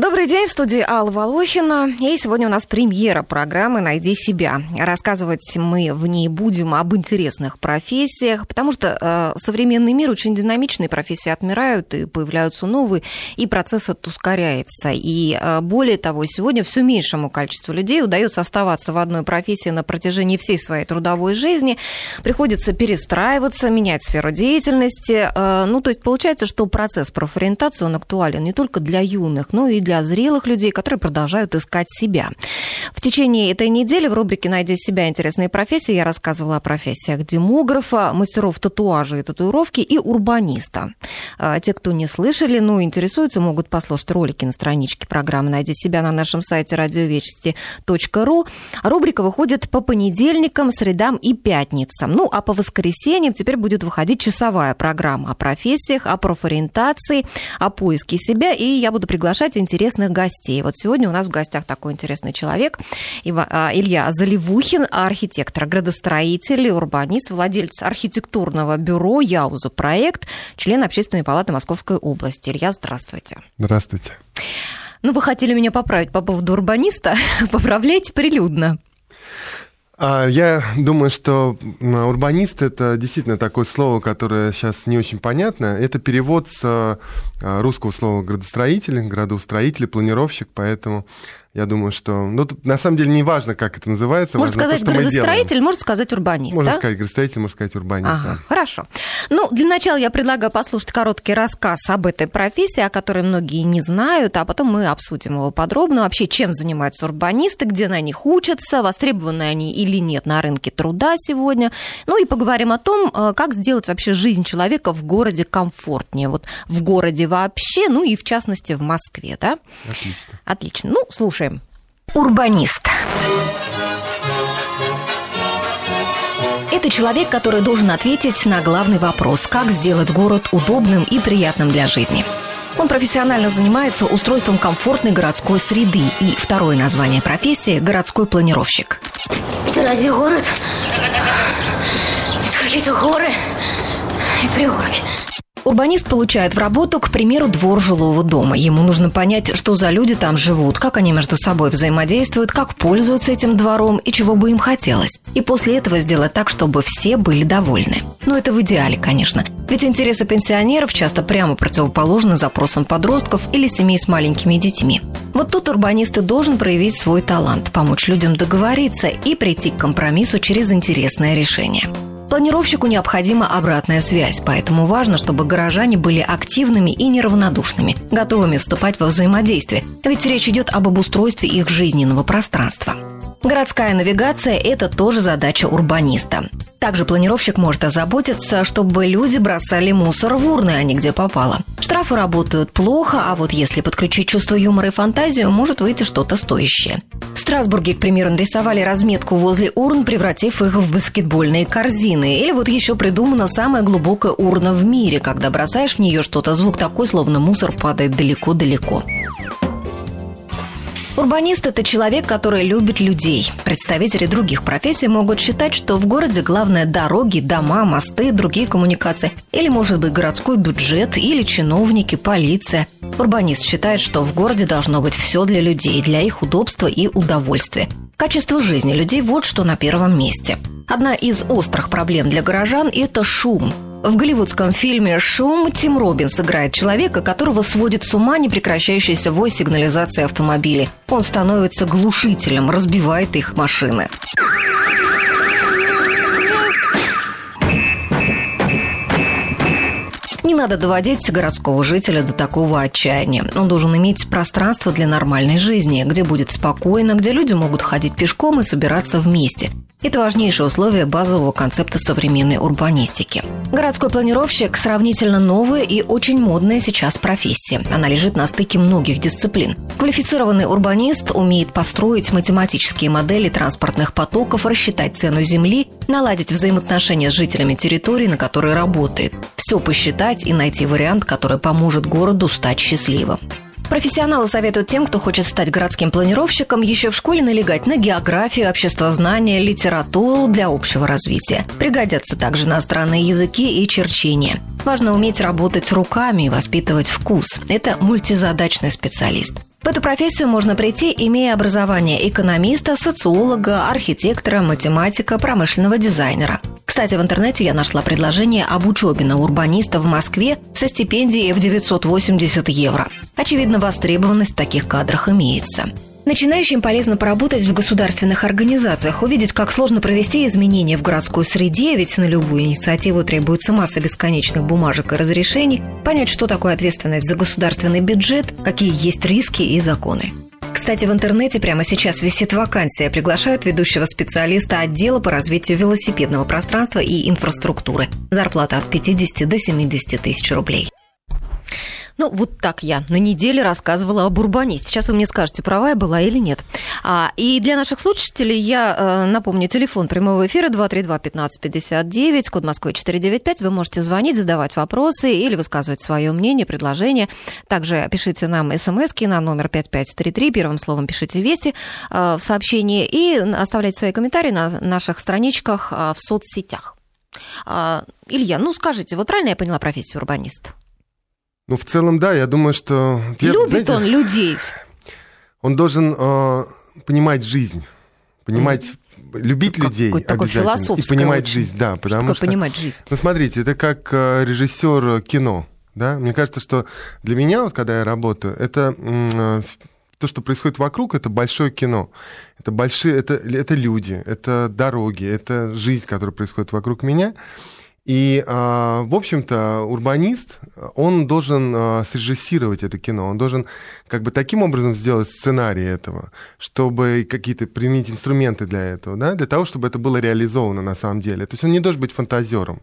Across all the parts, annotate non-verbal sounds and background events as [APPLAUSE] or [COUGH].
Добрый день, в студии Алла Волохина. И сегодня у нас премьера программы «Найди себя». Рассказывать мы в ней будем об интересных профессиях, потому что э, современный мир очень динамичный, профессии отмирают и появляются новые, и процесс этот ускоряется. И э, более того, сегодня все меньшему количеству людей удается оставаться в одной профессии на протяжении всей своей трудовой жизни. Приходится перестраиваться, менять сферу деятельности. Э, ну, то есть получается, что процесс профориентации, он актуален не только для юных, но и зрелых людей, которые продолжают искать себя. В течение этой недели в рубрике «Найди себя. Интересные профессии» я рассказывала о профессиях демографа, мастеров татуажа и татуировки и урбаниста. А, те, кто не слышали, но интересуются, могут послушать ролики на страничке программы «Найди себя» на нашем сайте радиовечести.ру. Рубрика выходит по понедельникам, средам и пятницам. Ну, а по воскресеньям теперь будет выходить часовая программа о профессиях, о профориентации, о поиске себя, и я буду приглашать интересных интересных гостей. Вот сегодня у нас в гостях такой интересный человек, а, Илья Заливухин, архитектор, градостроитель, урбанист, владелец архитектурного бюро «Яуза проект», член Общественной палаты Московской области. Илья, здравствуйте. Здравствуйте. Ну, вы хотели меня поправить по поводу урбаниста. [LAUGHS] Поправляйте прилюдно. А, я думаю, что урбанист это действительно такое слово, которое сейчас не очень понятно. Это перевод с а, русского слова градостроитель, градоустроитель, планировщик, поэтому я думаю, что... Ну, тут на самом деле не важно, как это называется. Можно сказать то, градостроитель, можно сказать урбанист, Можно да? сказать градостроитель, можно сказать урбанист, ага, да. Хорошо. Ну, для начала я предлагаю послушать короткий рассказ об этой профессии, о которой многие не знают, а потом мы обсудим его подробно. Вообще, чем занимаются урбанисты, где на них учатся, востребованы они или нет на рынке труда сегодня. Ну и поговорим о том, э, как сделать вообще жизнь человека в городе комфортнее. Вот в городе вообще, ну и в частности в Москве, да? Отлично. Отлично. Ну, слушай, Слушаем. Урбанист. Это человек, который должен ответить на главный вопрос, как сделать город удобным и приятным для жизни. Он профессионально занимается устройством комфортной городской среды. И второе название профессии – городской планировщик. Это разве город? Это какие-то горы и пригорки. Урбанист получает в работу, к примеру, двор жилого дома. Ему нужно понять, что за люди там живут, как они между собой взаимодействуют, как пользуются этим двором и чего бы им хотелось. И после этого сделать так, чтобы все были довольны. Но это в идеале, конечно. Ведь интересы пенсионеров часто прямо противоположны запросам подростков или семей с маленькими детьми. Вот тут урбанист и должен проявить свой талант, помочь людям договориться и прийти к компромиссу через интересное решение. Планировщику необходима обратная связь, поэтому важно, чтобы горожане были активными и неравнодушными, готовыми вступать во взаимодействие, ведь речь идет об обустройстве их жизненного пространства. Городская навигация – это тоже задача урбаниста. Также планировщик может озаботиться, чтобы люди бросали мусор в урны, а не где попало. Штрафы работают плохо, а вот если подключить чувство юмора и фантазию, может выйти что-то стоящее. В Страсбурге, к примеру, нарисовали разметку возле урн, превратив их в баскетбольные корзины. Или вот еще придумана самая глубокая урна в мире, когда бросаешь в нее что-то, звук такой, словно мусор падает далеко-далеко. Урбанист – это человек, который любит людей. Представители других профессий могут считать, что в городе главное дороги, дома, мосты, другие коммуникации. Или, может быть, городской бюджет, или чиновники, полиция. Урбанист считает, что в городе должно быть все для людей, для их удобства и удовольствия. Качество жизни людей – вот что на первом месте. Одна из острых проблем для горожан – это шум. В голливудском фильме «Шум» Тим Робинс играет человека, которого сводит с ума непрекращающийся вой сигнализации автомобилей. Он становится глушителем, разбивает их машины. Надо доводить городского жителя до такого отчаяния. Он должен иметь пространство для нормальной жизни, где будет спокойно, где люди могут ходить пешком и собираться вместе. Это важнейшее условие базового концепта современной урбанистики. Городской планировщик – сравнительно новая и очень модная сейчас профессия. Она лежит на стыке многих дисциплин. Квалифицированный урбанист умеет построить математические модели транспортных потоков, рассчитать цену земли, наладить взаимоотношения с жителями территории, на которой работает. Все посчитать и найти вариант, который поможет городу стать счастливым. Профессионалы советуют тем, кто хочет стать городским планировщиком, еще в школе налегать на географию, обществознание, литературу для общего развития. Пригодятся также иностранные языки и черчение. Важно уметь работать руками и воспитывать вкус. Это мультизадачный специалист. В эту профессию можно прийти, имея образование экономиста, социолога, архитектора, математика, промышленного дизайнера. Кстати, в интернете я нашла предложение об учебе на урбаниста в Москве со стипендией в 980 евро. Очевидно, востребованность в таких кадрах имеется. Начинающим полезно поработать в государственных организациях, увидеть, как сложно провести изменения в городской среде, ведь на любую инициативу требуется масса бесконечных бумажек и разрешений, понять, что такое ответственность за государственный бюджет, какие есть риски и законы. Кстати, в интернете прямо сейчас висит вакансия. Приглашают ведущего специалиста отдела по развитию велосипедного пространства и инфраструктуры. Зарплата от 50 до 70 тысяч рублей. Ну, вот так я на неделе рассказывала об урбанисте. Сейчас вы мне скажете, права я была или нет. А, и для наших слушателей я э, напомню, телефон прямого эфира 232-1559, код Москвы 495. Вы можете звонить, задавать вопросы или высказывать свое мнение, предложение. Также пишите нам смс на номер 5533, первым словом пишите «Вести» э, в сообщении и оставляйте свои комментарии на наших страничках э, в соцсетях. А, Илья, ну скажите, вот правильно я поняла профессию урбаниста? Ну, в целом, да, я думаю, что... Любит знаете, он людей. Он должен э, понимать жизнь, понимать, mm. любить как, людей обязательно и понимать очень. жизнь, да, потому что, что понимать жизнь. Ну, смотрите, это как э, режиссер кино, да. Мне кажется, что для меня, вот, когда я работаю, это э, то, что происходит вокруг, это большое кино. Это большие, это, это люди, это дороги, это жизнь, которая происходит вокруг меня. И, а, в общем-то, урбанист, он должен а, срежиссировать это кино, он должен как бы таким образом сделать сценарий этого, чтобы какие-то применить инструменты для этого, да, для того, чтобы это было реализовано на самом деле. То есть он не должен быть фантазером.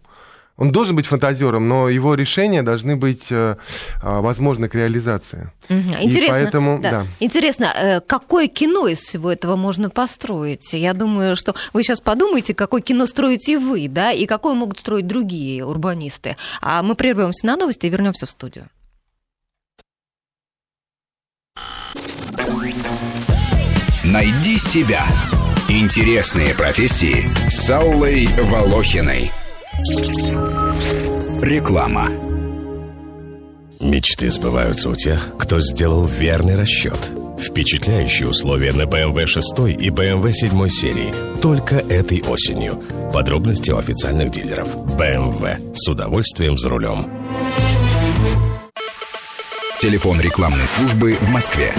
Он должен быть фантазером, но его решения должны быть э, а, возможны к реализации. Интересно, И поэтому, да. Да. Интересно, э, какое кино из всего этого можно построить? Я думаю, что вы сейчас подумаете, какое кино строите вы, да, и какое могут строить другие урбанисты. А мы прервемся на новости и вернемся в студию. Найди себя. Интересные профессии с Аллой Волохиной. Реклама. Мечты сбываются у тех, кто сделал верный расчет. Впечатляющие условия на BMW 6 и BMW 7 серии только этой осенью. Подробности у официальных дилеров. BMW. С удовольствием за рулем. Телефон рекламной службы в Москве.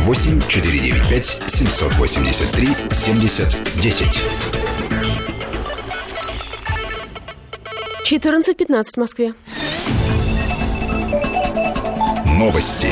8 495 783 70 10. 14.15 в Москве. Новости.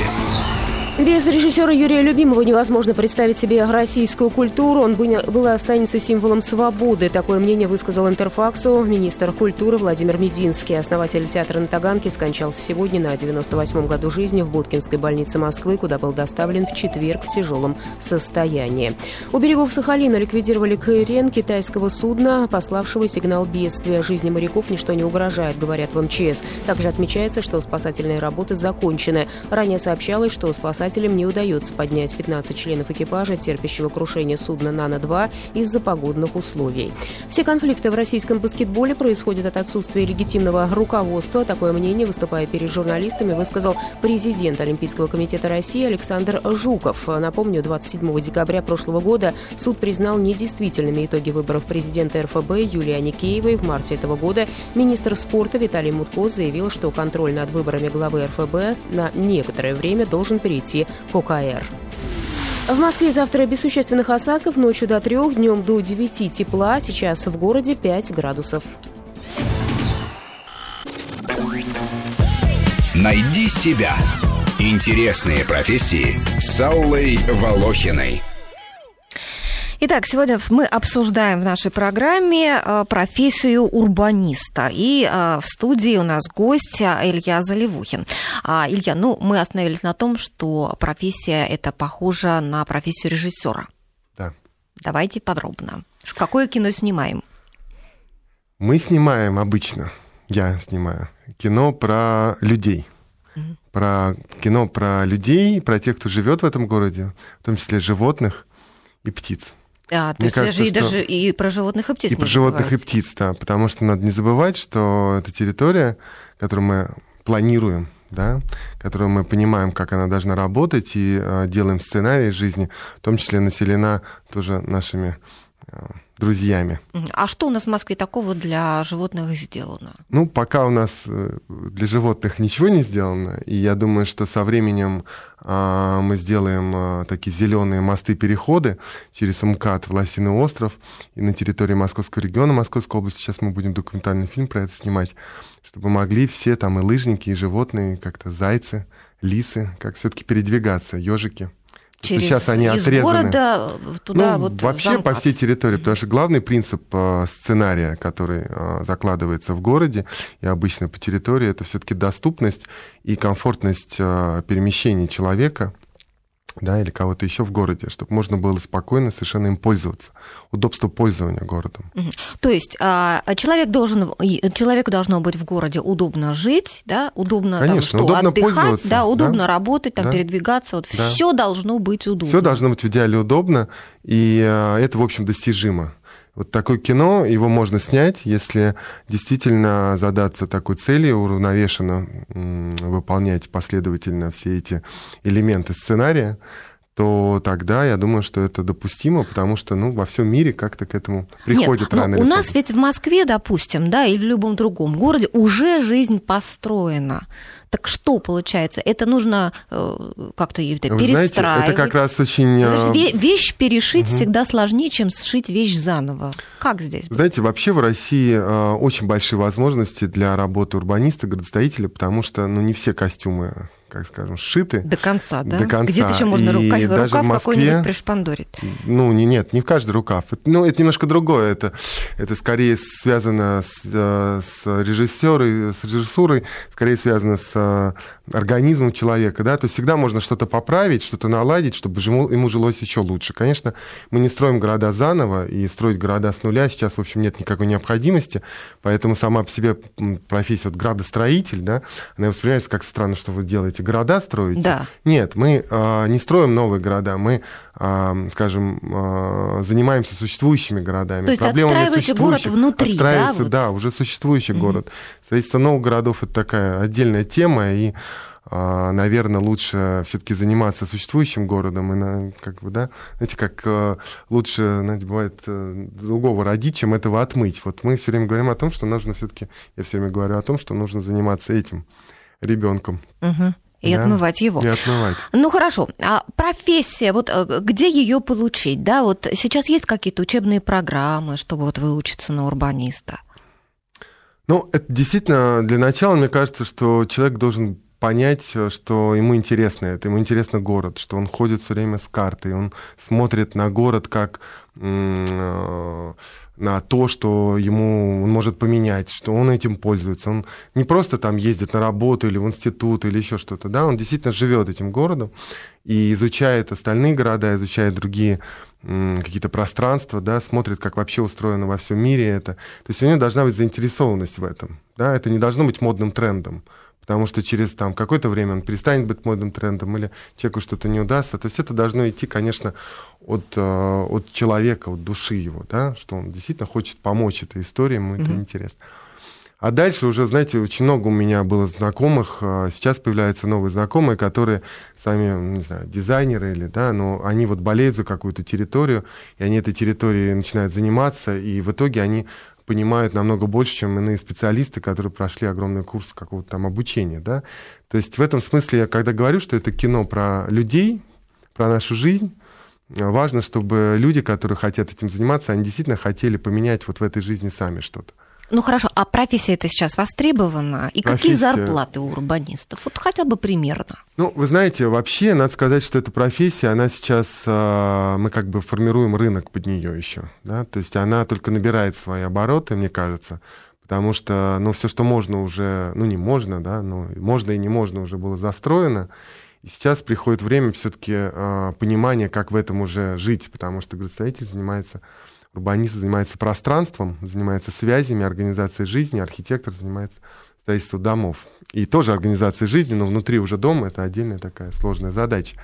Без режиссера Юрия Любимого невозможно представить себе российскую культуру. Он был и останется символом свободы. Такое мнение высказал Интерфаксу министр культуры Владимир Мединский. Основатель театра на Таганке скончался сегодня на 98-м году жизни в Буткинской больнице Москвы, куда был доставлен в четверг в тяжелом состоянии. У берегов Сахалина ликвидировали крен китайского судна, пославшего сигнал бедствия. Жизни моряков ничто не угрожает, говорят в МЧС. Также отмечается, что спасательные работы закончены. Ранее сообщалось, что спасатели спасателям не удается поднять 15 членов экипажа, терпящего крушение судна «Нано-2» из-за погодных условий. Все конфликты в российском баскетболе происходят от отсутствия легитимного руководства. Такое мнение, выступая перед журналистами, высказал президент Олимпийского комитета России Александр Жуков. Напомню, 27 декабря прошлого года суд признал недействительными итоги выборов президента РФБ Юлии Аникеевой. В марте этого года министр спорта Виталий Мутко заявил, что контроль над выборами главы РФБ на некоторое время должен перейти пути к ОКР. В Москве завтра без существенных осадков, ночью до 3, днем до 9 тепла, сейчас в городе 5 градусов. Найди себя. Интересные профессии с Аллой Волохиной. Итак, сегодня мы обсуждаем в нашей программе э, профессию урбаниста. И э, в студии у нас гость Илья Заливухин. А, Илья, ну, мы остановились на том, что профессия это похожа на профессию режиссера. Да. Давайте подробно. Какое кино снимаем? Мы снимаем обычно, я снимаю, кино про людей. Про кино про людей, про тех, кто живет в этом городе, в том числе животных и птиц. А, то Мне есть кажется, даже, и даже и про животных и птиц. И про животных и птиц, да. Потому что надо не забывать, что эта территория, которую мы планируем да, которую мы понимаем, как она должна работать, и э, делаем сценарий жизни, в том числе населена тоже нашими э, друзьями. А что у нас в Москве такого для животных сделано? Ну, пока у нас э, для животных ничего не сделано, и я думаю, что со временем а, мы сделаем а, такие зеленые мосты-переходы через МКАД в Лосиный остров и на территории Московского региона Московской области. Сейчас мы будем документальный фильм про это снимать, чтобы могли все там и лыжники, и животные, как-то зайцы, лисы, как все-таки передвигаться, ежики. Через, сейчас они из отрезаны. города туда ну, вот вообще в по всей территории, потому что главный принцип э, сценария, который э, закладывается в городе и обычно по территории, это все-таки доступность и комфортность э, перемещения человека, да, или кого-то еще в городе, чтобы можно было спокойно совершенно им пользоваться. Удобство пользования городом. То есть а, человек должен, человеку должно быть в городе удобно жить, да, удобно там, Конечно, что, удобно отдыхать, пользоваться, да, удобно да, работать, там, да. передвигаться, вот Да. все должно быть удобно. Все должно быть в идеале удобно, и э, это, в общем, достижимо. Вот такое кино, его можно снять, если действительно задаться такой целью, уравновешенно выполнять последовательно все эти элементы сценария, то тогда я думаю, что это допустимо, потому что ну, во всем мире как-то к этому приходит Нет, но рано у нас поздно. ведь в Москве, допустим, да, или в любом другом городе уже жизнь построена. Так что получается? Это нужно э, как-то это Вы знаете, перестраивать. это как раз очень... э, Знаешь, ве- вещь перешить всегда сложнее, чем сшить вещь заново. Как здесь? Знаете, вообще в России э, очень большие возможности для работы урбаниста, градостроителя, потому что ну, не все костюмы, как скажем, сшиты. До конца, да? До конца. Где-то еще можно И рукав, даже рукав в Москве- какой-нибудь пришпандорить. Ну, не, нет, не в каждый рукав. Ну, это немножко другое. Это, это скорее связано с, э, с режиссерой, с режиссурой, скорее связано с э, организмом человека, да, то есть всегда можно что-то поправить, что-то наладить, чтобы ему, ему жилось еще лучше. Конечно, мы не строим города заново, и строить города с нуля сейчас, в общем, нет никакой необходимости, поэтому сама по себе профессия вот градостроитель, да, она воспринимается как странно, что вы делаете, города строите. Да. Нет, мы э, не строим новые города, мы, э, скажем, э, занимаемся существующими городами. То есть проблемами отстраиваете город внутри, да, Отстраивается, вот? да, уже существующий город. Строительство новых городов это такая отдельная тема, и, наверное, лучше все-таки заниматься существующим городом, и на, как бы, да, знаете, как лучше, знаете, бывает э, другого родить, чем этого отмыть. Вот мы все время говорим о том, что нужно все-таки, я все время говорю о том, что нужно заниматься этим ребенком. Мгм. И Да. отмывать его. И отмывать. Ну хорошо, а профессия, вот э, где ее получить, да? Вот сейчас есть какие-то учебные программы, чтобы вот выучиться на урбаниста? Ну, это действительно, для начала, мне кажется, что человек должен понять, э, что ему интересно это, ему интересно город, что он ходит все время с картой, он смотрит на город как э, на то, что ему он может поменять, что он этим пользуется. Он не просто там ездит на работу или в институт или еще что-то, да, он действительно живет этим городом и изучает остальные города, изучает другие какие-то пространства, да, смотрит, как вообще устроено во всем мире это. То есть у него должна быть заинтересованность в этом. Да? Это не должно быть модным трендом, потому что через там, какое-то время он перестанет быть модным трендом или человеку что-то не удастся. То есть это должно идти, конечно, от, э, от человека, от души его, да? что он действительно хочет помочь этой истории, ему это интересно. А дальше уже, знаете, очень много у меня было знакомых. а, Сейчас появляются новые знакомые, которые сами, не знаю, дизайнеры или, да, но они вот болеют за какую-то территорию, и они этой территорией начинают заниматься, и в итоге они понимают намного больше, чем иные специалисты, которые прошли огромный курс какого-то там обучения, да. То есть в этом смысле я когда говорю, что это кино про людей, про нашу жизнь, а, важно, чтобы люди, которые хотят этим заниматься, они действительно хотели поменять вот в этой жизни сами что-то. Ну хорошо, а профессия это сейчас востребована? И какие Профессия- зарплаты у урбанистов? Вот хотя бы примерно. Ну, вы знаете, вообще, надо сказать, что эта профессия, она сейчас, а, мы как бы формируем рынок под нее еще, да, то есть она только набирает свои обороты, мне кажется, потому что, ну, все, что можно уже, ну, не можно, да, но можно и не можно уже было застроено, и сейчас приходит время все-таки понимания, как в этом уже жить, потому что градостроитель занимается, урбанист занимается пространством, занимается связями, организацией жизни, архитектор занимается строительством домов. И тоже организацией жизни, но внутри уже дома это отдельная такая сложная задача.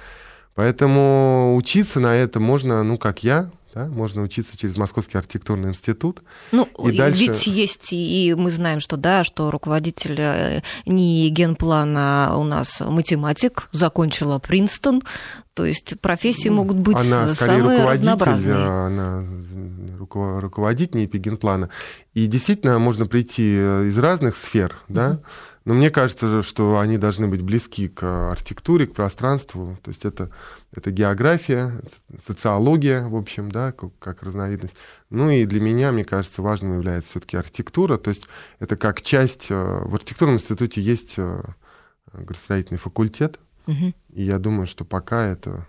Поэтому учиться на это можно, ну, как я, Да? Можно учиться через Московский архитектурный институт. Ну, и дальше... ведь есть, и мы знаем, что да, что руководитель э, не генплана у нас математик, закончила Принстон, то есть профессии могут быть она, скорее, самые руководитель, разнообразные. Она руководит не эпигенплана. И действительно можно прийти из разных сфер, да, mm-hmm. Но мне кажется, что они должны быть близки к архитектуре, к пространству. То есть это, это география, социология, в общем, да, как, как разновидность. Ну и для меня, мне кажется, важным является все-таки архитектура. То есть это как часть... Э, в архитектурном институте есть э, градостроительный факультет. Угу. И я думаю, что пока это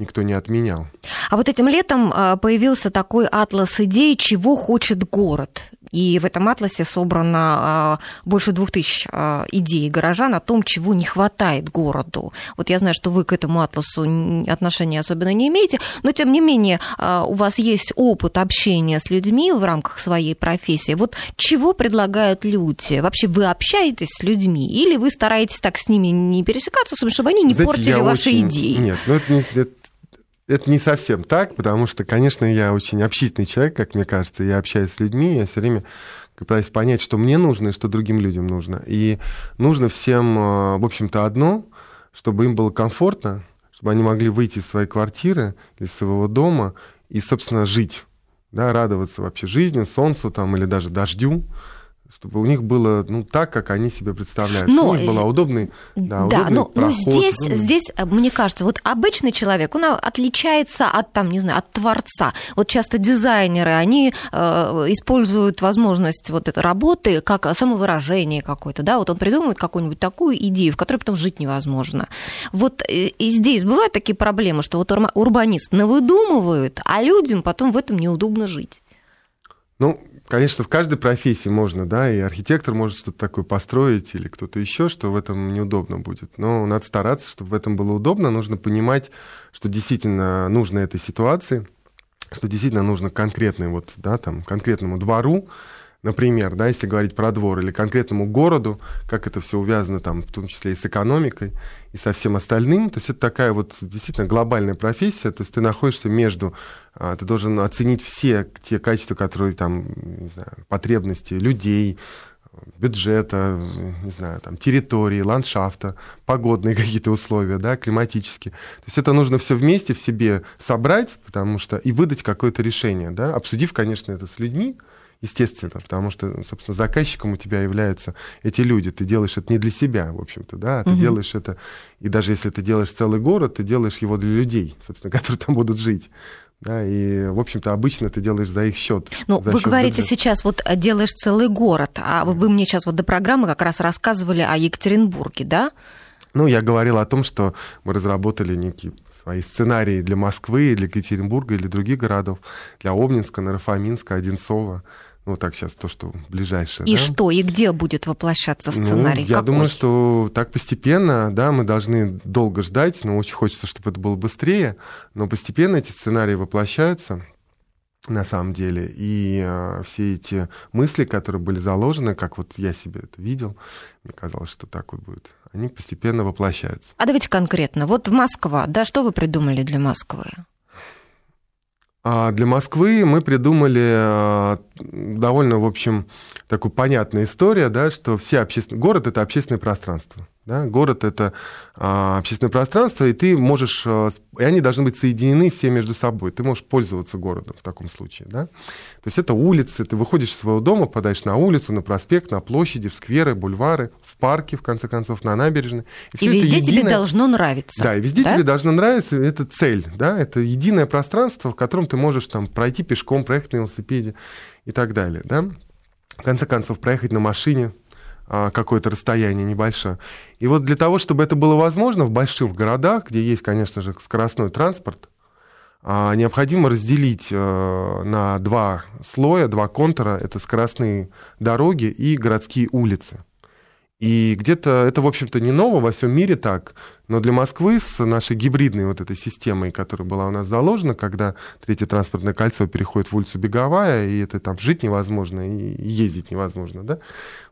никто не отменял. А вот этим летом э, появился такой атлас идей, чего хочет город. И в этом атласе собрано а, больше двух тысяч а, идей горожан о том, чего не хватает городу. Вот я знаю, что вы к этому атласу отношения особенно не имеете, но тем не менее а, у вас есть опыт общения с людьми в рамках своей профессии. Вот чего предлагают люди? Вообще вы общаетесь с людьми или вы стараетесь так с ними не пересекаться, чтобы они не Знаете, портили ваши очень... идеи? Нет, ну это, это это не совсем так, потому что, конечно, я очень общительный человек, как мне кажется. Я общаюсь с людьми, я все время пытаюсь понять, что мне нужно и что другим людям нужно. И нужно всем, э, в общем-то, одно, чтобы им было комфортно, чтобы они могли выйти из своей квартиры, из своего дома и, собственно, жить, да, радоваться вообще жизни, солнцу там или даже дождю, чтобы у них было ну, так, как они себе представляют. Но, чтобы у них была удобный, да, да удобный но, проход, но здесь, удобный... здесь, э, мне кажется, вот обычный человек, он отличается от, там, не знаю, от творца. Вот часто дизайнеры, они э, используют возможность вот этой работы как самовыражение какое-то, да, вот он придумывает какую-нибудь такую идею, в которой потом жить невозможно. Вот и, э, и здесь бывают такие проблемы, что вот урбанист навыдумывает, а людям потом в этом неудобно жить. Ну, Конечно, в каждой профессии можно, да, и архитектор может что-то такое построить или кто-то еще, что в этом неудобно будет. Но надо стараться, чтобы в этом было удобно. Нужно понимать, что действительно нужно этой ситуации, что действительно нужно конкретной вот, да, там, конкретному двору, например, да, если говорить про двор, или конкретному городу, как это все увязано там, в том числе и с экономикой, и со всем остальным. То есть это такая вот действительно глобальная профессия, то есть ты находишься между, а, ты должен оценить все те качества, которые там, не знаю, потребности людей, бюджета, не знаю, там, территории, ландшафта, погодные [LAUGHS] какие-то условия, да, климатические. То есть это нужно все вместе в себе собрать, потому что и выдать какое-то решение, да, обсудив, конечно, это с людьми, естественно, потому что, собственно, заказчиком у тебя являются эти люди. Ты делаешь это не для себя, в общем-то, да, ты угу. делаешь это, и даже если ты делаешь целый город, ты делаешь его для людей, собственно, [LAUGHS] которые там будут жить. Да, и, в общем-то, обычно ты делаешь за их счет. Ну, вы счет говорите бюджета. сейчас, вот а, делаешь целый город, а вы мне сейчас вот до программы как раз рассказывали о Екатеринбурге, да? Ну, я говорил о том, что мы разработали некий свои сценарии для Москвы, для Екатеринбурга или других городов, для Обнинска, Нарафаминска, Одинцова. Ну, так сейчас то, что ближайшее. И да? что, и где будет воплощаться сценарий? Ну, я Какой? думаю, что так постепенно, да, мы должны долго ждать, но очень хочется, чтобы это было быстрее, но постепенно эти сценарии воплощаются на самом деле. И э, все эти мысли, которые были заложены, как вот я себе это видел, мне казалось, что так вот будет, они постепенно воплощаются. А давайте конкретно. Вот Москва, да, что вы придумали для Москвы? А для Москвы мы придумали а, довольно, в общем, такую понятную историю, да, что все общественные... Город — это общественное пространство. Да? Город — это а, общественное пространство, и ты можешь... А, и они должны быть соединены все между собой. Ты можешь пользоваться городом в таком случае. Да? То есть это улицы. Ты выходишь из своего дома, подаешь на улицу, на проспект, на площади, в скверы, бульвары, в парке, в конце концов, на набережной. И, и везде единое... тебе должно нравиться. Да, и везде да? тебе должно нравиться. Это цель. Да? Это единое пространство, в котором ты можешь там, пройти пешком, проехать на велосипеде и так далее. Да? В конце концов, проехать на машине, какое-то расстояние небольшое. И вот для того, чтобы это было возможно в больших городах, где есть, конечно же, скоростной транспорт, а, необходимо разделить э, на два слоя, два контура. Это скоростные дороги и городские улицы. И где-то это, в общем-то, не ново, во всем мире так. Но для Москвы с нашей гибридной вот этой системой, которая была у нас заложена, когда третье транспортное кольцо переходит в улицу Беговая, и это там жить невозможно, и ездить невозможно, да?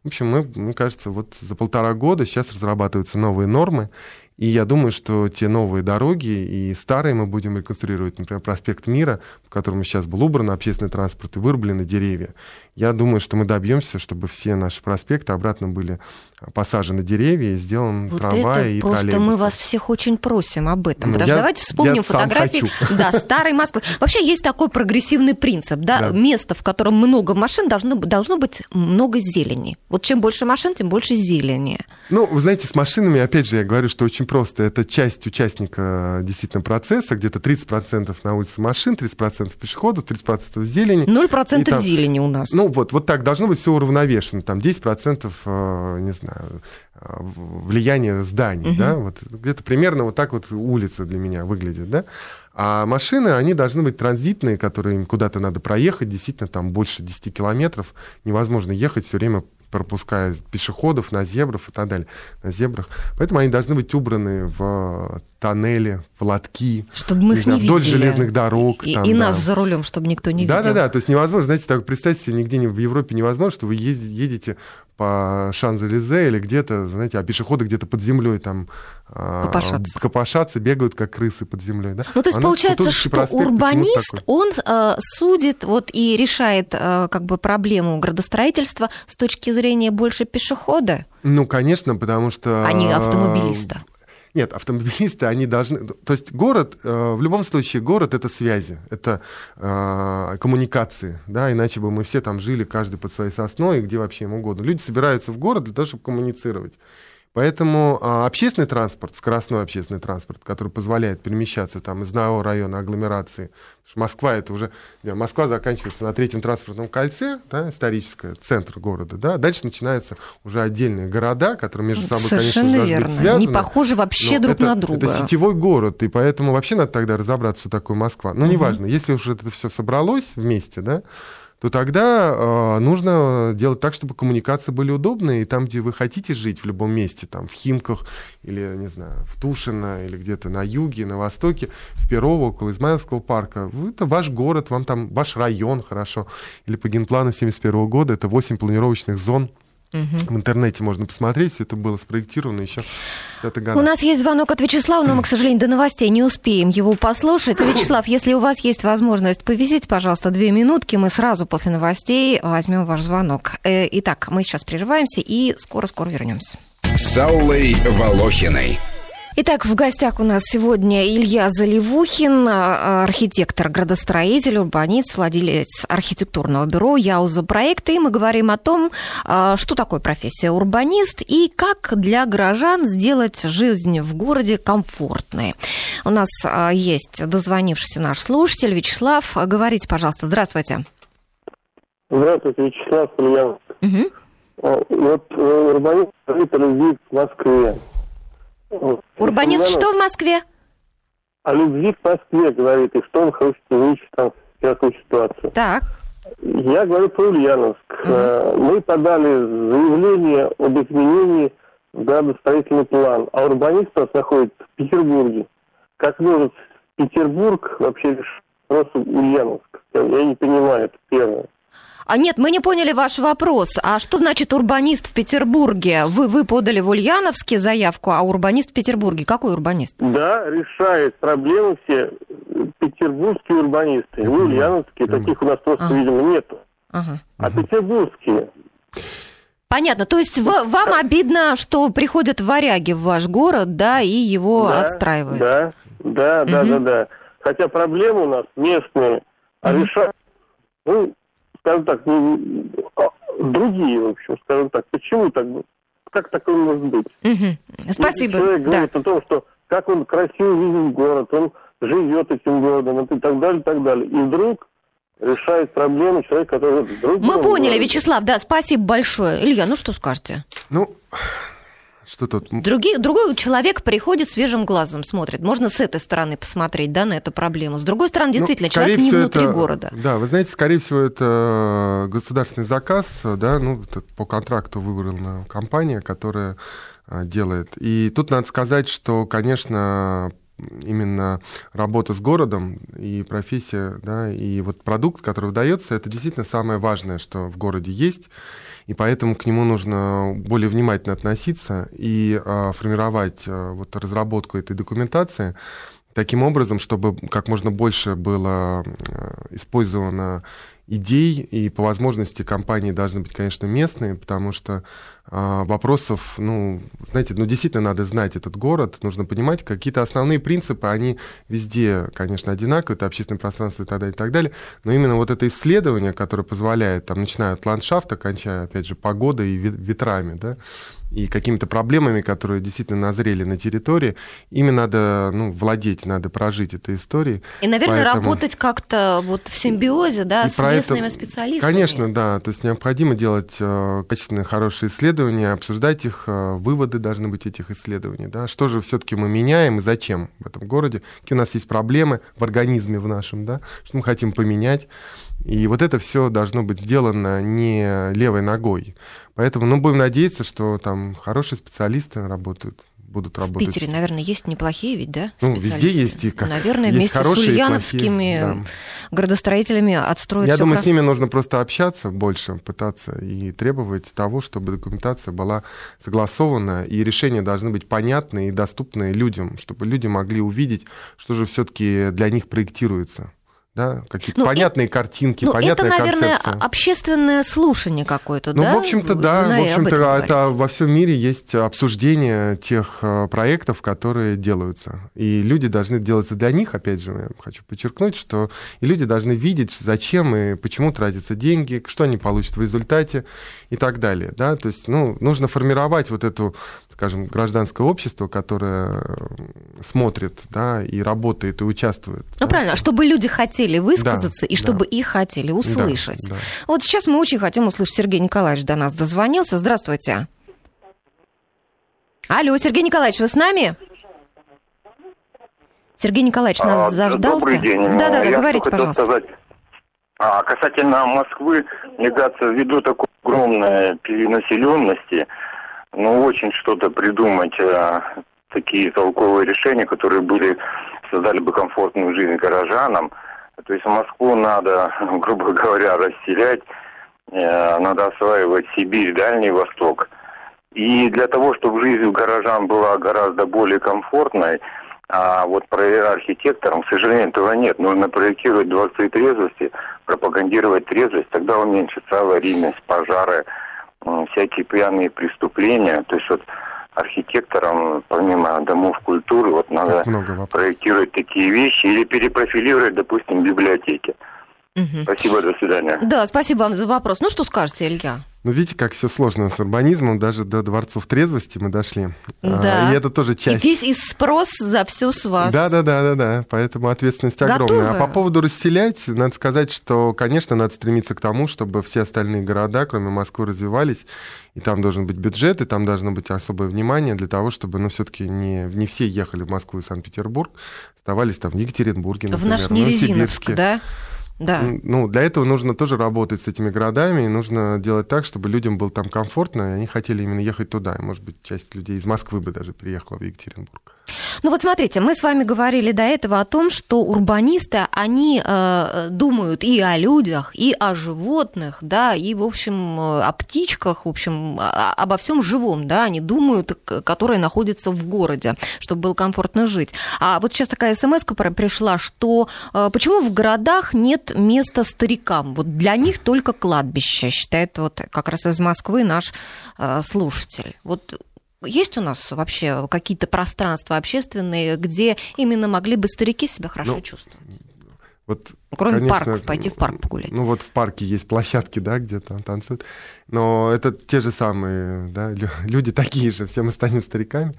В общем, мы, мне кажется, вот за полтора года сейчас разрабатываются новые нормы, И я думаю, что те новые дороги и старые мы будем реконструировать, например, проспект Мира, по которому сейчас был убран общественный транспорт и вырублены деревья. Я думаю, что мы добьемся, чтобы все наши проспекты обратно были посажены деревья и сделан вот трамвай это и просто троллейбусы. мы вас всех очень просим об этом. Ну, Потому что я- давайте вспомним я фотографии да, старой Москвы. Вообще есть такой прогрессивный принцип, да, Да. место, в котором много машин, должно, должно быть много зелени. Вот чем больше машин, тем больше зелени. Ну, вы знаете, с машинами, опять же, я говорю, что очень просто. Это часть участника э, действительно процесса. Где-то 30% на улице машин, 30% пешеходов, 30% зелени. 0% И там- зелени у нас. Ну вот, вот так должно быть все уравновешено. Там 10%, э, не знаю, э, влияние зданий, да, вот где-то примерно вот так вот улица для меня выглядит, да. А машины, они должны быть транзитные, которые им куда-то надо проехать, действительно, там больше 10 километров, невозможно ехать все время пропуская пешеходов на зебров и так далее, на зебрах. Поэтому они должны быть убраны в тоннели, в лотки, Чтобы мы их знаю, не вдоль видели. железных дорог. И, там, и да. нас за рулем, чтобы никто не Да, видел. да, да. То есть невозможно, знаете, так представьте себе, нигде в Европе невозможно, что вы езди- едете по Шанзелизе или где-то, знаете, а пешеходы где-то под землей там а, Копошатся. копошатся, бегают как крысы под землей. Да? Ну, то есть А получается, что урбанист, он э, судит вот, и решает э, как бы проблему градостроительства с точки зрения больше пешехода, Ну, конечно, потому что... а не автомобилиста. Нет, автомобилисты, они должны... То есть город, э, в любом случае, город — это связи, это э, коммуникации, да, иначе бы мы все там жили, каждый под своей сосной, где вообще им угодно. Люди собираются в город для того, чтобы коммуницировать. Поэтому а, общественный транспорт, скоростной общественный транспорт, который позволяет перемещаться там из одного района агломерации, Москва это уже, Москва заканчивается на третьем транспортном кольце, да, историческое, центр города, да, дальше начинаются уже отдельные города, которые между собой, Совершенно конечно должны быть верно. связаны. Не похожи вообще друг это, на друга. Это сетевой город, и поэтому вообще надо тогда разобраться, что такое Москва. Но неважно, если уже это все собралось вместе, да, то тогда э, нужно делать так, чтобы коммуникации были удобные, и там, где вы хотите жить, в любом месте, там, в Химках, или, не знаю, в Тушино, или где-то на юге, на востоке, в Перово, около Измайловского парка, вы- это ваш город, вам там, ваш район, хорошо, или по генплану 71 года, это 8 планировочных зон, в интернете можно посмотреть, это было спроектировано еще 50-х годах. У нас есть звонок от Вячеслава, но мы, к сожалению, до новостей не успеем его послушать. [COUGHS] Вячеслав, если у вас есть возможность повисеть, пожалуйста, две минутки, мы сразу после новостей возьмем ваш звонок. Э, Итак, мы сейчас прерываемся и скоро-скоро вернемся. С Аллой Волохиной. Итак, в гостях у нас сегодня Илья Заливухин, а, архитектор, градостроитель, урбанист, владелец архитектурного бюро Яуза проекта. И мы говорим о том, а, что такое профессия урбанист и как для горожан сделать жизнь в городе комфортной. У нас а, есть дозвонившийся наш слушатель Вячеслав. Говорите, пожалуйста, здравствуйте. Здравствуйте, Вячеслав. Мгм. Э, Вот э, урбанист любви к Москве. Урбанист Ульянов что в Москве? О любви к Москве говорит, и что он хочет увеличить там всякую ситуацию. Так. Я говорю про Ульяновск. Э, Мы подали заявление об изменении в градостроительный план, а урбанист у нас находится в Петербурге. Как может Петербург вообще решить вопрос Ульяновск? Я не понимаю, это первое. А нет, мы не поняли ваш вопрос. А что значит урбанист в Петербурге? Вы, вы подали в Ульяновске заявку, а урбанист в Петербурге. Какой урбанист? Да, решает проблемы все петербургские урбанисты. Не ульяновские, Понимаю. таких у нас просто, А. видимо, нету. Ага. А петербургские. Понятно. То есть в- вам обидно, что приходят варяги в ваш город, да, и его да, отстраивают. Да, да, да, да, да. Хотя проблемы у нас местные, а Мгм. решают, ну, скажем так, не- а, другие, в общем, скажем так. Почему так? Как такое может быть? Если Спасибо. Человек Да. говорит о том, что как он красиво видит город, он живет этим городом и так далее, и так далее. И вдруг решает проблему человек, который Мы поняли, городе. Вячеслав, да, спасибо большое. Илья, ну что скажете? Ну, что тут? М, Другие, другой человек приходит свежим глазом, смотрит. Можно с этой стороны посмотреть, да, на эту проблему. С другой стороны, Ну, действительно, скорее человек не внутри это- города. Да, вы знаете, скорее всего, это государственный заказ, да, ну, по контракту выбрана компания, которая а, делает. И тут надо сказать, что, конечно, именно работа с городом и профессия, да, и вот продукт, который выдается, это действительно самое важное, что в городе есть, и поэтому к нему нужно более внимательно относиться и а, формировать а, вот разработку этой документации таким образом, чтобы как можно больше было а, использовано идей, и по возможности компании должны быть, конечно, местные, потому что э, вопросов, ну, знаете, ну, действительно надо знать этот город, нужно понимать, какие-то основные принципы, они везде, конечно, одинаковые, это общественное пространство и так далее, и так далее, но именно вот это исследование, которое позволяет, там, начиная от ландшафта, кончая, опять же, погодой и ветрами, да, и какими-то проблемами, которые действительно назрели на территории, ими надо ну, владеть, надо прожить этой историей. И, наверное, Поэтому... работать как-то вот в симбиозе, да, и с местными это... специалистами. Конечно, да. То есть необходимо делать э, качественные, хорошие исследования, обсуждать их, э, выводы должны быть этих исследований, да. Что же все-таки мы меняем и зачем в этом городе, какие у нас есть проблемы в организме в нашем, да, что мы хотим поменять. И вот это все должно быть сделано не левой ногой. Поэтому, ну, будем надеяться, что там хорошие специалисты работают будут работать. В Питере, наверное, есть неплохие ведь, да? Ну, везде есть и как Наверное, есть вместе с ульяновскими да. градостроителями отстроить Я думаю, хорошо. с ними нужно просто общаться больше, пытаться и требовать того, чтобы документация была согласована, и решения должны быть понятны и доступны людям, чтобы люди могли увидеть, что же все-таки для них проектируется да, какие-то ну, понятные и, картинки, ну, понятная это, наверное, концепция. общественное слушание какое-то, ну, да? Ну, в общем-то, да, в общем-то, это во всем мире есть обсуждение тех э, проектов, которые делаются, и люди должны делаться для них, опять же, я хочу подчеркнуть, что и люди должны видеть, зачем и почему тратятся деньги, что они получат в результате и так далее, да, то есть, ну, нужно формировать вот эту скажем, гражданское общество, которое смотрит, да, и работает, и участвует. Ну, да. правильно, чтобы люди хотели высказаться, да, и чтобы да. их хотели услышать. Да, да. Вот сейчас мы очень хотим услышать. Сергей Николаевич до нас дозвонился. Здравствуйте. Алло, Сергей Николаевич, вы с нами? Сергей Николаевич нас а, заждался. Добрый день. Да, да, да, говорите, пожалуйста. Сказать, а, касательно Москвы, мне кажется, ввиду такой огромной перенаселенности, ну, очень что-то придумать, э, такие толковые решения, которые были, создали бы комфортную жизнь горожанам. То есть Москву надо, [LAUGHS] грубо говоря, расселять, э, надо осваивать Сибирь, Дальний Восток. И для того, чтобы жизнь горожан была гораздо более комфортной, а вот про архитекторам, к сожалению, этого нет. Нужно проектировать дворцы трезвости, пропагандировать трезвость, тогда уменьшится аварийность, пожары, всякие пьяные преступления. То есть вот архитекторам, помимо домов культуры, вот надо проектировать такие вещи или перепрофилировать, допустим, библиотеки. Угу. Спасибо, до свидания. Да, спасибо вам за вопрос. Ну что скажете, Илья? Ну, видите, как все сложно с урбанизмом, даже до дворцов трезвости мы дошли. Да. А, и это тоже часть. И весь и спрос за все с вас. Да, да, да, да, да. Поэтому ответственность Готовы? огромная. А по поводу расселять, надо сказать, что, конечно, надо стремиться к тому, чтобы все остальные города, кроме Москвы, развивались. И там должен быть бюджет, и там должно быть особое внимание для того, чтобы, ну, все-таки не, не все ехали в Москву и Санкт-Петербург, оставались там в Екатеринбурге, например, в наш Нерезиновск, да? Да. Ну, для этого нужно тоже работать с этими городами, и нужно делать так, чтобы людям было там комфортно, и они хотели именно ехать туда. И, может быть, часть людей из Москвы бы даже приехала в Екатеринбург. Ну вот смотрите, мы с вами говорили до этого о том, что урбанисты, они э, думают и о людях, и о животных, да, и, в общем, э, о птичках, в общем, обо всем живом, да, они думают, которые находятся в городе, чтобы было комфортно жить. А вот сейчас такая смс пришла, что э, почему в городах нет места старикам? Вот для них только кладбище, считает вот как раз из Москвы наш э, слушатель. Вот есть у нас вообще какие-то пространства общественные, где именно могли бы старики себя хорошо ну, чувствовать? Вот, Кроме конечно, парков, пойти в парк погулять. Ну вот в парке есть площадки, да, где там танцуют. Но это те же самые, да, люди такие же, все мы станем стариками.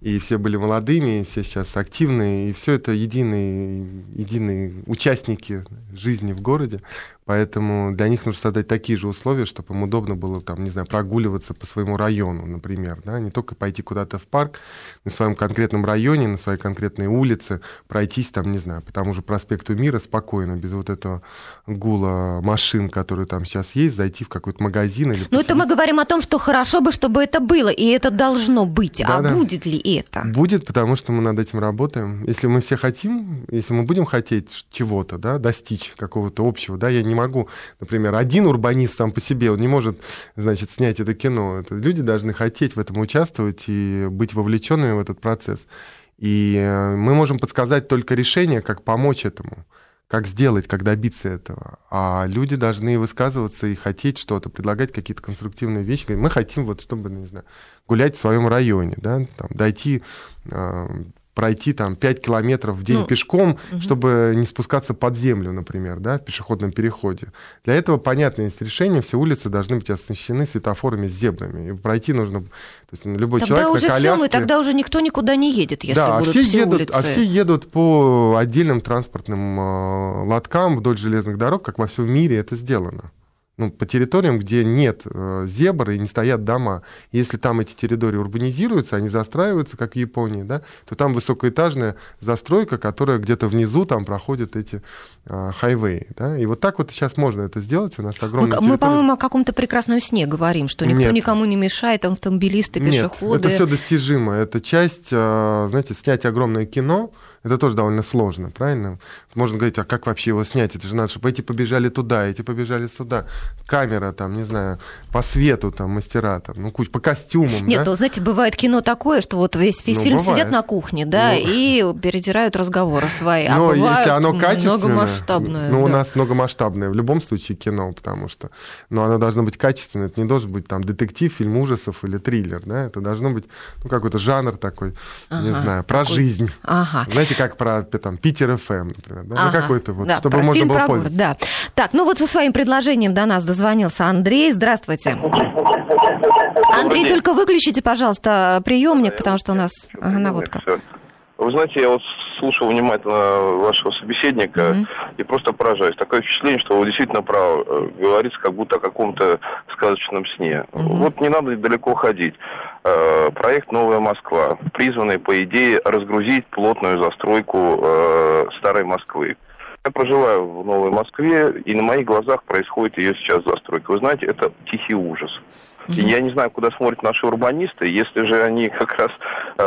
И все были молодыми, и все сейчас активные, и все это единые, единые участники жизни в городе. Поэтому для них нужно создать такие же условия, чтобы им удобно было, там, не знаю, прогуливаться по своему району, например, да, не только пойти куда-то в парк, на своем конкретном районе, на своей конкретной улице, пройтись там, не знаю, по тому же проспекту Мира спокойно, без вот этого гула машин, которые там сейчас есть, зайти в какой-то магазин или... Ну, это мы говорим о том, что хорошо бы, чтобы это было, и это должно быть. Да, а да. будет ли это? Будет, потому что мы над этим работаем. Если мы все хотим, если мы будем хотеть чего-то, да, достичь какого-то общего, да, я не могу, например, один урбанист сам по себе, он не может, значит, снять это кино. Это люди должны хотеть в этом участвовать и быть вовлеченными в этот процесс. И э, мы можем подсказать только решение, как помочь этому, как сделать, как добиться этого. А люди должны высказываться и хотеть что-то, предлагать какие-то конструктивные вещи. Мы хотим вот, чтобы, не знаю, гулять в своем районе, да, там, дойти э, пройти там 5 километров в день Ну, пешком, чтобы не спускаться под землю, например, да, в пешеходном переходе. Для этого, понятно, есть решение, все улицы должны быть оснащены светофорами с зебрами. И пройти нужно, то есть любой Тогда человек уже на все, коляске... мы тогда уже никто никуда не едет, если да, а будут все, все едут, улицы. а все едут по отдельным транспортным э, лоткам вдоль железных дорог, как во всем мире это сделано. Ну, по территориям, где нет э, зебр и не стоят дома. Если там эти территории урбанизируются, они застраиваются, как в Японии, да, то там высокоэтажная застройка, которая где-то внизу там проходят эти э, хайвеи. Да? И вот так вот сейчас можно это сделать. У нас Мы, огромная мы, территория. по-моему, о каком-то прекрасном сне говорим, что никто Нет. никому не мешает, автомобилисты, пешеходы. Нет, это все достижимо. Это часть, э, знаете, снять огромное кино, это тоже довольно сложно, правильно? Можно говорить, а как вообще его снять? Это же надо, чтобы эти побежали туда, эти побежали сюда. Камера там, не знаю, по свету там мастера, там, ну, куча, по костюмам, Нет, да? ну, знаете, бывает кино такое, что вот весь, весь Ну, фильм бывает. сидят на кухне, да, Ну. и передирают разговоры свои. А Но если оно качественное, многомасштабное. ну, у да. нас многомасштабное в любом случае кино, потому что, ну, оно должно быть качественное, это не должен быть там детектив, фильм ужасов или триллер, да, это должно быть, ну, какой-то жанр такой, не Ага, знаю, про такой. жизнь. Ага. Знаете, как про там, Питер ФМ, например, да? Ага, ну, какой-то вот, да, чтобы про можно фильм было про город, да. Так, ну вот со своим предложением до нас дозвонился Андрей. Здравствуйте. Андрей, только выключите, пожалуйста, приемник, потому что у нас ага, наводка. Всё. Вы знаете, я вот слушал внимательно вашего собеседника Мгм. и просто поражаюсь. Такое впечатление, что вы действительно правы. Э, Говорится как будто о каком-то сказочном сне. Мгм. Вот не надо далеко ходить. Э, Проект «Новая Москва», призванный, по идее, разгрузить плотную застройку э, старой Москвы. Я проживаю в Новой Москве, и на моих глазах происходит ее сейчас застройка. Вы знаете, это тихий ужас. И я не знаю, куда смотрят наши урбанисты. Если же они как раз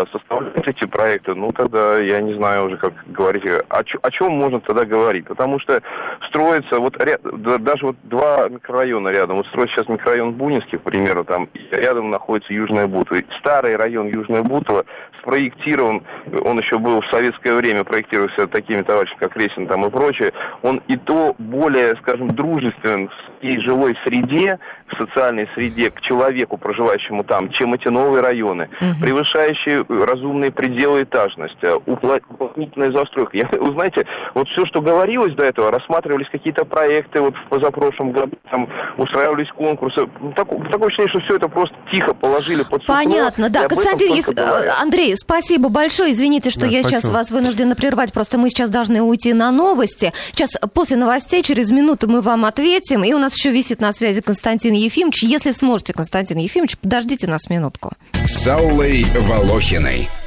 э, составляют эти проекты, ну тогда я не знаю уже, как говорить, о, о чем можно тогда говорить. Потому что строится, вот ря- да- даже вот два микрорайона рядом. Вот строится сейчас микрорайон Бунинский, к примеру, там рядом находится Южная Бутова. Старый район Южная Бутова спроектирован, он еще был в советское время, проектировался такими товарищами, как Ресин там и прочее, он и то более, скажем, дружествен в жилой среде, в социальной среде к человеку, проживающему там, чем эти новые районы, превышающие э, разумные пределы этажности, э, уплотнительная застройка. Я, вы знаете, вот все, что говорилось до этого, рассматривались какие-то проекты, вот в позапрошлом году там устраивались конкурсы. Ну, так- такое ощущение, что все это просто тихо положили под сукно, Понятно, да. Константин Еф- э, Андрей, спасибо большое. Извините, что Да, я сейчас спасибо. вас вынуждена прервать. Просто мы сейчас должны уйти на новости. Сейчас после новостей, через минуту мы вам ответим. И у нас еще висит на связи Константин Ефимович. Если сможете, Константин Ефимович, подождите нас минутку. С Аллой Волохиной. Мухиной.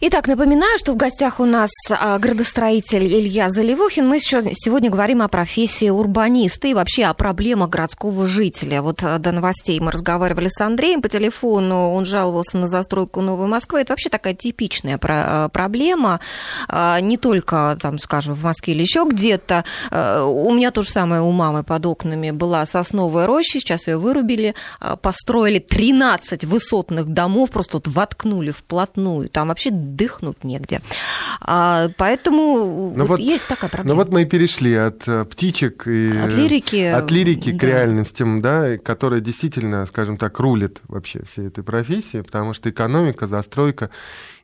Итак, напоминаю, что в гостях у нас а, градостроитель Илья Заливухин. Мы сегодня говорим о профессии урбаниста и вообще о проблемах городского жителя. Вот а, до новостей мы разговаривали с Андреем по телефону, он жаловался на застройку Новой Москвы. Это вообще такая типичная а, проблема, не только, там, скажем, в Москве или еще где-то. У меня то же самое у мамы под окнами была сосновая роща, сейчас ее вырубили, построили 13 высотных домов, просто вот воткнули вплотную. Там вообще дыхнуть негде. А, поэтому Ну вот вот- есть такая проблема. Ну вот мы и перешли от э, птичек и От лирики, от лирики к да. реальностям, да, которая действительно, скажем так, рулит вообще всей этой профессии, потому что экономика, застройка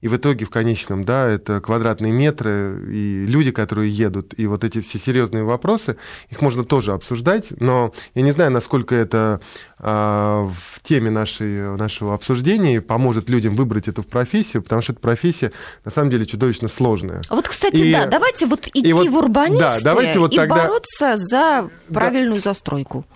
и в итоге в конечном, да, это квадратные метры и люди, которые едут, и вот эти все серьезные вопросы, их можно тоже обсуждать, но я не знаю, насколько это а, в теме нашей, нашего обсуждения поможет людям выбрать эту профессию, потому что эта профессия на самом деле чудовищно сложная. А вот, кстати, и, да, давайте вот идти вот, в урбанисты да, давайте вот и тогда... бороться за правильную да. застройку.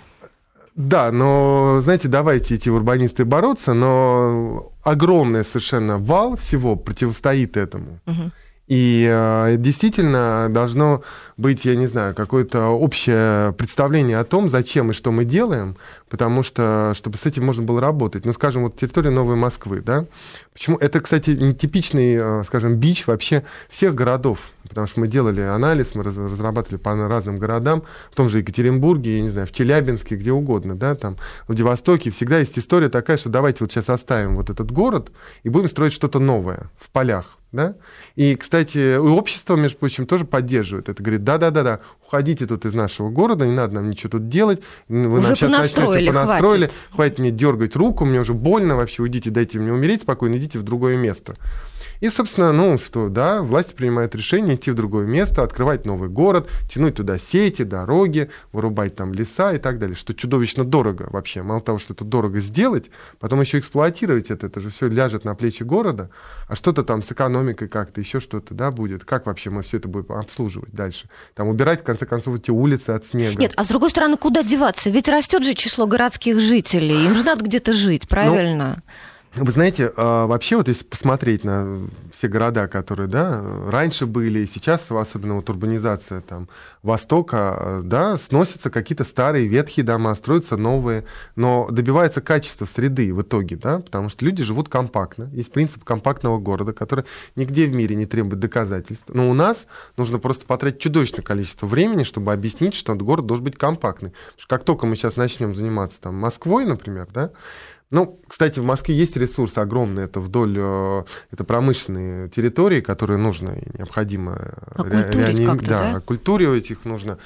Да, но, знаете, давайте эти урбанисты бороться, но огромный совершенно вал всего противостоит этому. Угу. И э, действительно должно быть, я не знаю, какое-то общее представление о том, зачем и что мы делаем, потому что, чтобы с этим можно было работать. Ну, скажем, вот территория Новой Москвы, да? Почему? Это, кстати, нетипичный, э, скажем, бич вообще всех городов, потому что мы делали анализ, мы разрабатывали по разным городам, в том же Екатеринбурге, я не знаю, в Челябинске, где угодно, да, там, в Владивостоке, всегда есть история такая, что давайте вот сейчас оставим вот этот город и будем строить что-то новое в полях да? И, кстати, общество, между прочим, тоже поддерживает это. Говорит, да-да-да-да, уходите тут из нашего города, не надо нам ничего тут делать. Вы уже нам сейчас начнете, понастроили, хватит. хватит мне дергать руку, мне уже больно вообще, уйдите, дайте мне умереть спокойно, идите в другое место. И, собственно, ну что, да, власти принимают решение идти в другое место, открывать новый город, тянуть туда сети, дороги, вырубать там леса и так далее, что чудовищно дорого вообще. Мало того, что это дорого сделать, потом еще эксплуатировать это, это же все ляжет на плечи города, а что-то там с экономикой как-то, еще что-то, да, будет. Как вообще мы все это будем обслуживать дальше? Там убирать, в конце концов, эти улицы от снега. Нет, а с другой стороны, куда деваться? Ведь растет же число городских жителей, им же надо где-то жить, ну, правильно? Ну, вы знаете, а, вообще вот если посмотреть на все города, которые, да, раньше были, и сейчас, особенно вот урбанизация там Востока, да, сносятся какие-то старые ветхие дома, строятся новые, но добивается качества среды в итоге, да, потому что люди живут компактно. Есть принцип компактного города, который нигде в мире не требует доказательств. Но у нас нужно просто потратить чудовищное количество времени, чтобы объяснить, что этот город должен быть компактный. Как только мы сейчас начнем заниматься там Москвой, например, да, ну, кстати, в Москве есть ресурсы огромные, это вдоль, э, это промышленные территории, которые нужно и необходимо ре, да, да? культуривать их нужно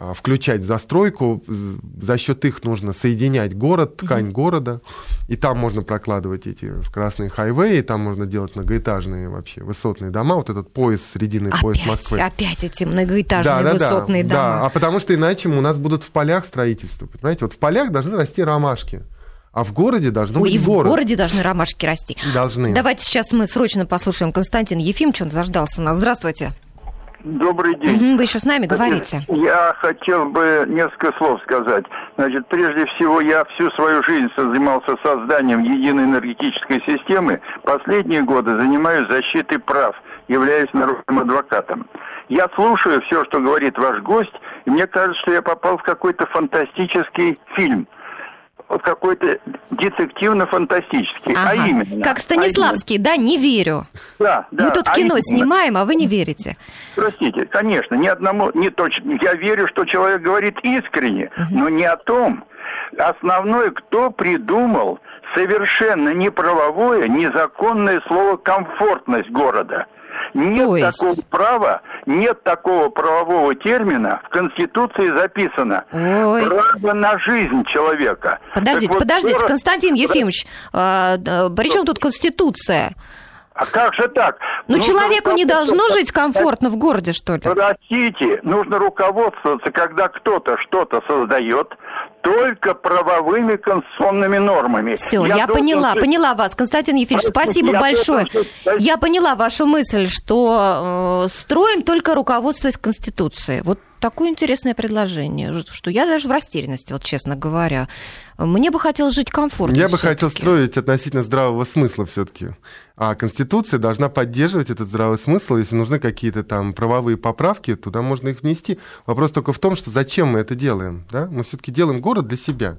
а, включать в застройку, за счет их нужно соединять город, ткань mm-hmm. города, и там можно прокладывать эти красные хайвеи, там можно делать многоэтажные вообще высотные дома, вот этот пояс, срединный опять, пояс Москвы. Опять эти многоэтажные да, высотные да, дома. Да, а потому что иначе у нас будут в полях строительство, понимаете, вот в полях должны расти ромашки. А в городе должно Ой, быть и город. в городе должны ромашки расти. Должны. Давайте сейчас мы срочно послушаем Константин Ефимович, он заждался нас. Здравствуйте. Добрый день. Вы еще с нами говорите. Я хотел бы несколько слов сказать. Значит, прежде всего, я всю свою жизнь занимался созданием единой энергетической системы. Последние годы занимаюсь защитой прав, являюсь народным адвокатом. Я слушаю все, что говорит ваш гость, и мне кажется, что я попал в какой-то фантастический фильм – вот какой-то детективно-фантастический. А ага. А именно. Как Станиславский, а именно. да, не верю. Да, да. Мы тут а кино именно. снимаем, а вы не верите. Простите, конечно, ни одному, не точно. Я верю, что человек говорит искренне, угу. но не о том. Основное, кто придумал совершенно неправовое, незаконное слово комфортность города – нет есть... такого права, нет такого правового термина, в Конституции записано. Ой. Право на жизнь человека. Подождите, вот подождите. Константин Ефимович, а, при чем тут Конституция? А как же так? Ну, нужно человеку не должно жить комфортно в городе, что ли? Простите, нужно руководствоваться, когда кто-то что-то создает, только правовыми конституционными нормами. Все, я, я поняла, поняла вас. Константин Ефимович, спасибо я большое. Должен... Я поняла вашу мысль, что э, строим только руководствуясь Конституцией. Вот такое интересное предложение, что я даже в растерянности, вот честно говоря. Мне бы хотелось жить комфортно. Я бы хотел строить относительно здравого смысла все-таки. А Конституция должна поддерживать этот здравый смысл. Если нужны какие-то там правовые поправки, туда можно их внести. Вопрос только в том, что зачем мы это делаем. Да? Мы все-таки делаем город для себя.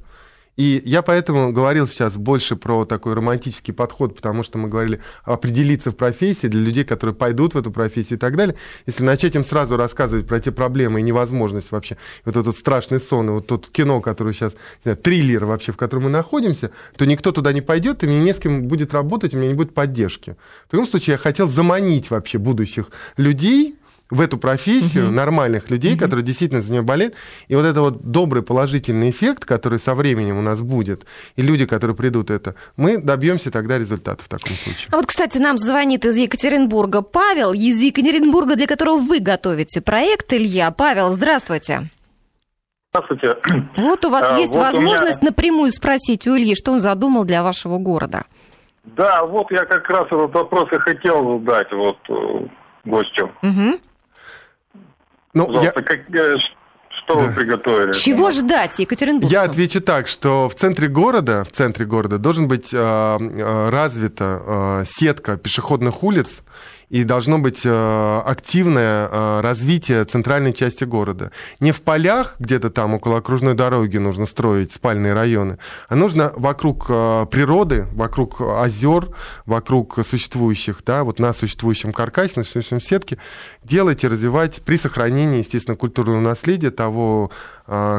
И я поэтому говорил сейчас больше про такой романтический подход, потому что мы говорили определиться в профессии для людей, которые пойдут в эту профессию и так далее. Если начать им сразу рассказывать про те проблемы и невозможность вообще, вот этот страшный сон, и вот тот кино, который сейчас, знаю, триллер вообще, в котором мы находимся, то никто туда не пойдет, и мне не с кем будет работать, у меня не будет поддержки. В таком случае я хотел заманить вообще будущих людей в эту профессию угу. нормальных людей, угу. которые действительно за нее болеют. И вот это вот добрый положительный эффект, который со временем у нас будет, и люди, которые придут это, мы добьемся тогда результата в таком случае. А вот, кстати, нам звонит из Екатеринбурга Павел, из Екатеринбурга, для которого вы готовите проект, Илья. Павел, здравствуйте. Здравствуйте. Вот у вас а, есть вот возможность меня... напрямую спросить у Ильи, что он задумал для вашего города. Да, вот я как раз этот вопрос и хотел задать вот э, гостю. Угу. Ну, я... как, э, что да. вы приготовили? Чего ждать, Екатеринбург? Я отвечу так, что в центре города, в центре города должен быть э, э развита э, сетка пешеходных улиц, и должно быть э, активное э, развитие центральной части города. Не в полях, где-то там около окружной дороги нужно строить спальные районы, а нужно вокруг э, природы, вокруг озер, вокруг существующих, да, вот на существующем каркасе, на существующем сетке делать и развивать при сохранении, естественно, культурного наследия того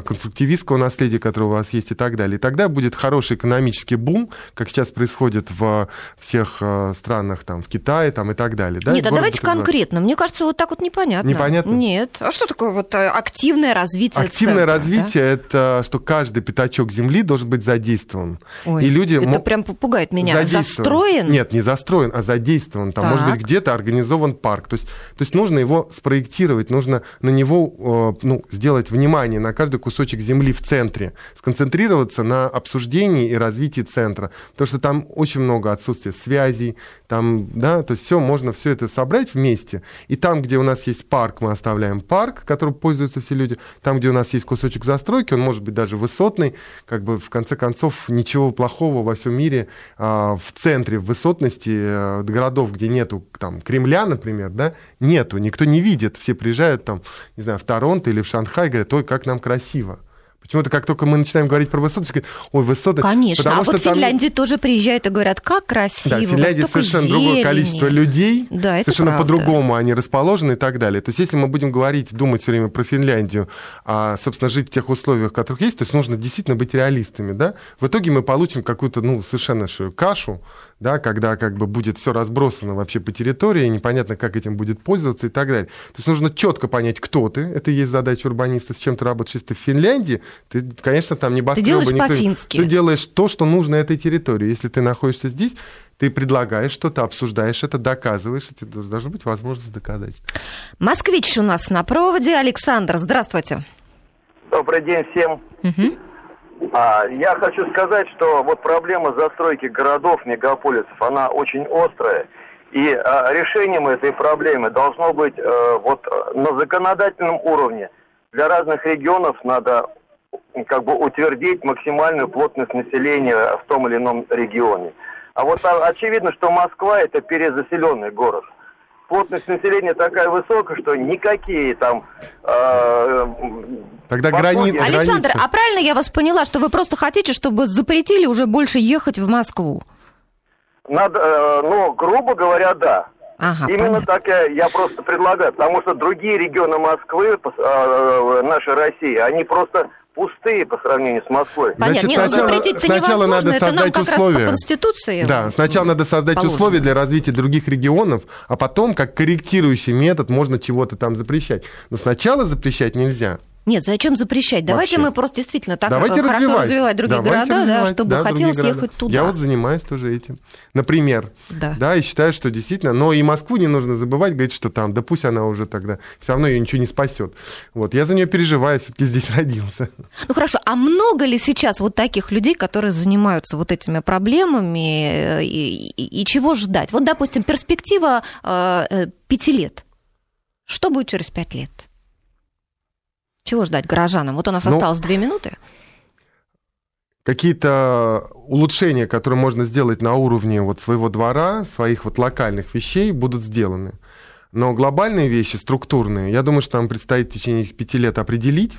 конструктивистского наследия, которое у вас есть и так далее. И тогда будет хороший экономический бум, как сейчас происходит в всех а, странах, там, в Китае там, и так далее. Да? Нет, а давайте конкретно. Мне кажется, вот так вот непонятно. Непонятно? Нет. А что такое вот э, активное развитие Активное центра, развитие да? это что каждый пятачок земли должен быть задействован. Ой, и люди это прям пугает меня. Застроен? Нет, не застроен, а задействован. Там, так. может быть, где-то организован парк. То есть, то есть нужно его спроектировать, нужно на него э, ну, сделать внимание на каждый кусочек земли в центре, сконцентрироваться на обсуждении и развитии центра, потому что там очень много отсутствия связей, там, да, то есть все, можно все это собрать вместе, и там, где у нас есть парк, мы оставляем парк, которым пользуются все люди, там, где у нас есть кусочек застройки, он может быть даже высотный, как бы в конце концов ничего плохого во всем мире а, в центре, в высотности а, городов, где нету там Кремля, например, да, нету, никто не видит, все приезжают там, не знаю, в Торонто или в Шанхай, говорят, ой, как нам красиво. Почему-то как только мы начинаем говорить про высоту, говорят, ой, высоты. Конечно, потому а что вот в Финляндии там... тоже приезжают и говорят, как красиво, Да, в Финляндии совершенно зелени. другое количество людей, да, это совершенно по-другому они расположены и так далее. То есть если мы будем говорить, думать все время про Финляндию, а, собственно, жить в тех условиях, в которых есть, то есть нужно действительно быть реалистами, да? В итоге мы получим какую-то, ну, совершенно кашу, да, когда как бы будет все разбросано вообще по территории, непонятно, как этим будет пользоваться и так далее. То есть нужно четко понять, кто ты. Это и есть задача урбаниста, с чем ты работаешь. Если ты в Финляндии, ты, конечно, там не Ты делаешь никто... по-фински. Ты делаешь то, что нужно этой территории. Если ты находишься здесь, ты предлагаешь что-то, обсуждаешь это, доказываешь, у тебя должна быть возможность доказать. Москвич у нас на проводе. Александр, здравствуйте. Добрый день всем. Угу. А, я хочу сказать, что вот проблема застройки городов, мегаполисов, она очень острая. И а, решением этой проблемы должно быть а, вот на законодательном уровне. Для разных регионов надо как бы утвердить максимальную плотность населения в том или ином регионе. А вот а, очевидно, что Москва это перезаселенный город плотность населения такая высокая, что никакие там... Э, Тогда грани... Александр, а правильно я вас поняла, что вы просто хотите, чтобы запретили уже больше ехать в Москву? Надо, э, ну, грубо говоря, да. Ага, Именно понятно. так я, я просто предлагаю, потому что другие регионы Москвы, э, э, нашей России, они просто пустые по сравнению с Москвой. Понятно. Значит, Нет, сначала, запретить сначала надо это создать нам условия. Раз по Конституции да, сначала надо создать положено. условия для развития других регионов, а потом, как корректирующий метод, можно чего-то там запрещать. Но сначала запрещать нельзя. Нет, зачем запрещать? Давайте Вообще. мы просто действительно так Давайте хорошо развивать, развивать другие Давайте города, развивать, да, чтобы да, хотелось ехать туда. Я вот занимаюсь тоже этим. Например. Да. Да, и считаю, что действительно. Но и Москву не нужно забывать, говорить, что там, да пусть она уже тогда, все равно ее ничего не спасет. Вот, я за нее переживаю, все-таки здесь [LAUGHS] родился. Ну хорошо, а много ли сейчас вот таких людей, которые занимаются вот этими проблемами, и, и, и чего ждать? Вот, допустим, перспектива э, э, пяти лет. Что будет через пять лет? Чего ждать горожанам? Вот у нас ну, осталось две минуты. Какие-то улучшения, которые можно сделать на уровне вот своего двора, своих вот локальных вещей, будут сделаны. Но глобальные вещи, структурные, я думаю, что нам предстоит в течение пяти лет определить,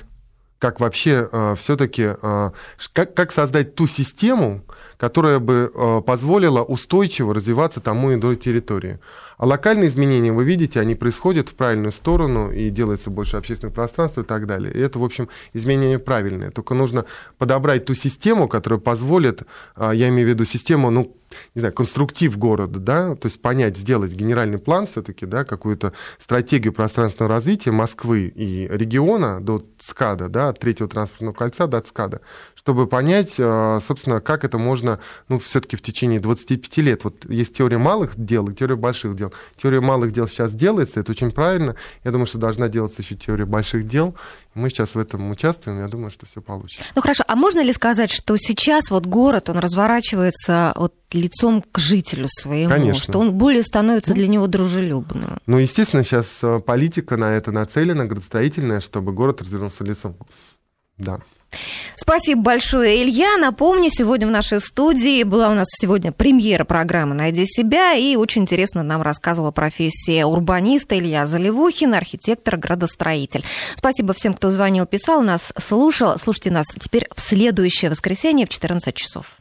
как вообще э, все-таки, э, как, как создать ту систему, которая бы э, позволила устойчиво развиваться тому и иной территории. А локальные изменения, вы видите, они происходят в правильную сторону и делается больше общественного пространства и так далее. И это, в общем, изменения правильные. Только нужно подобрать ту систему, которая позволит, а, я имею в виду систему, ну, не знаю, конструктив города, да, то есть понять, сделать генеральный план все-таки, да, какую-то стратегию пространственного развития Москвы и региона до ЦКАДа, да, от третьего транспортного кольца до ЦКАДа, чтобы понять, э, собственно, как это можно, ну, все-таки в течение 25 лет. Вот есть теория малых дел и теория больших дел. Теория малых дел сейчас делается, это очень правильно. Я думаю, что должна делаться еще теория больших дел. Мы сейчас в этом участвуем, я думаю, что все получится. Ну хорошо, а можно ли сказать, что сейчас вот город, он разворачивается вот лицом к жителю своему, Конечно. что он более становится для него дружелюбным? Ну, естественно, сейчас э, политика на это нацелена, градостроительная, чтобы город развернулся лицом. Да. Спасибо большое, Илья. Напомню, сегодня в нашей студии была у нас сегодня премьера программы «Найди себя», и очень интересно нам рассказывала профессия урбаниста Илья Заливухин, архитектор-градостроитель. Спасибо всем, кто звонил, писал, нас слушал. Слушайте нас теперь в следующее воскресенье в 14 часов.